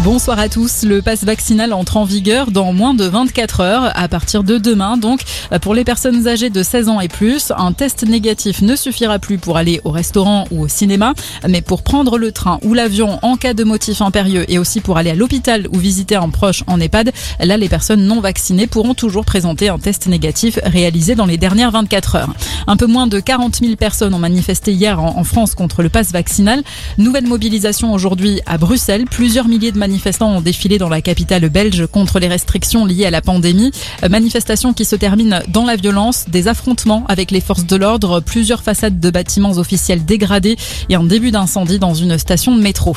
Bonsoir à tous. Le pass vaccinal entre en vigueur dans moins de 24 heures à partir de demain. Donc, pour les personnes âgées de 16 ans et plus, un test négatif ne suffira plus pour aller au restaurant ou au cinéma, mais pour prendre le train ou l'avion en cas de motif impérieux et aussi pour aller à l'hôpital ou visiter un proche en EHPAD, là, les personnes non vaccinées pourront toujours présenter un test négatif réalisé dans les dernières 24 heures. Un peu moins de 40 000 personnes ont manifesté hier en France contre le pass vaccinal. Nouvelle mobilisation aujourd'hui à Bruxelles. Plusieurs milliers de manifestants ont défilé dans la capitale belge contre les restrictions liées à la pandémie. Euh, manifestation qui se termine dans la violence, des affrontements avec les forces de l'ordre, plusieurs façades de bâtiments officiels dégradés et un début d'incendie dans une station de métro.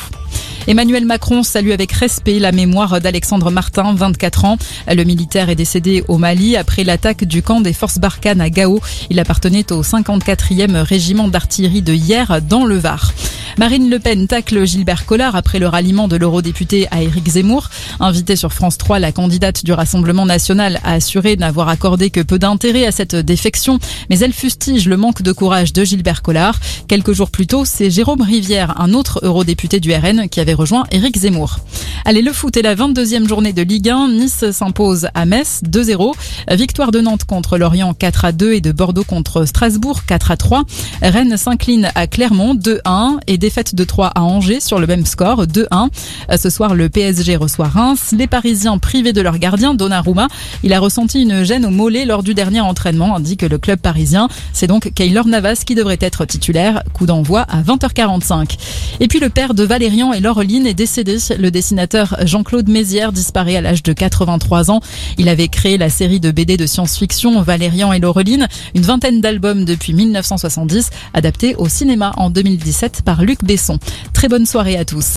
Emmanuel Macron salue avec respect la mémoire d'Alexandre Martin, 24 ans. Le militaire est décédé au Mali après l'attaque du camp des forces Barkhane à Gao. Il appartenait au 54e régiment d'artillerie de hier dans le Var. Marine Le Pen tacle Gilbert Collard après le ralliement de l'eurodéputé à Éric Zemmour. Invitée sur France 3, la candidate du Rassemblement national a assuré n'avoir accordé que peu d'intérêt à cette défection, mais elle fustige le manque de courage de Gilbert Collard. Quelques jours plus tôt, c'est Jérôme Rivière, un autre eurodéputé du RN, qui avait rejoint Éric Zemmour. Allez, le foot est la 22e journée de Ligue 1. Nice s'impose à Metz 2-0. Victoire de Nantes contre Lorient 4 2 et de Bordeaux contre Strasbourg 4 3. Rennes s'incline à Clermont 2-1 et défaite de 3 à Angers sur le même score, 2-1. Ce soir, le PSG reçoit Reims. Les Parisiens privés de leur gardien, Donnarumma, il a ressenti une gêne au mollet lors du dernier entraînement, indique le club parisien. C'est donc Kaylor Navas qui devrait être titulaire. Coup d'envoi à 20h45. Et puis le père de Valérian et Laureline est décédé. Le dessinateur Jean-Claude Mézières disparaît à l'âge de 83 ans. Il avait créé la série de BD de science-fiction Valérian et Laureline, une vingtaine d'albums depuis 1970, adaptés au cinéma en 2017 par Besson. Très bonne soirée à tous.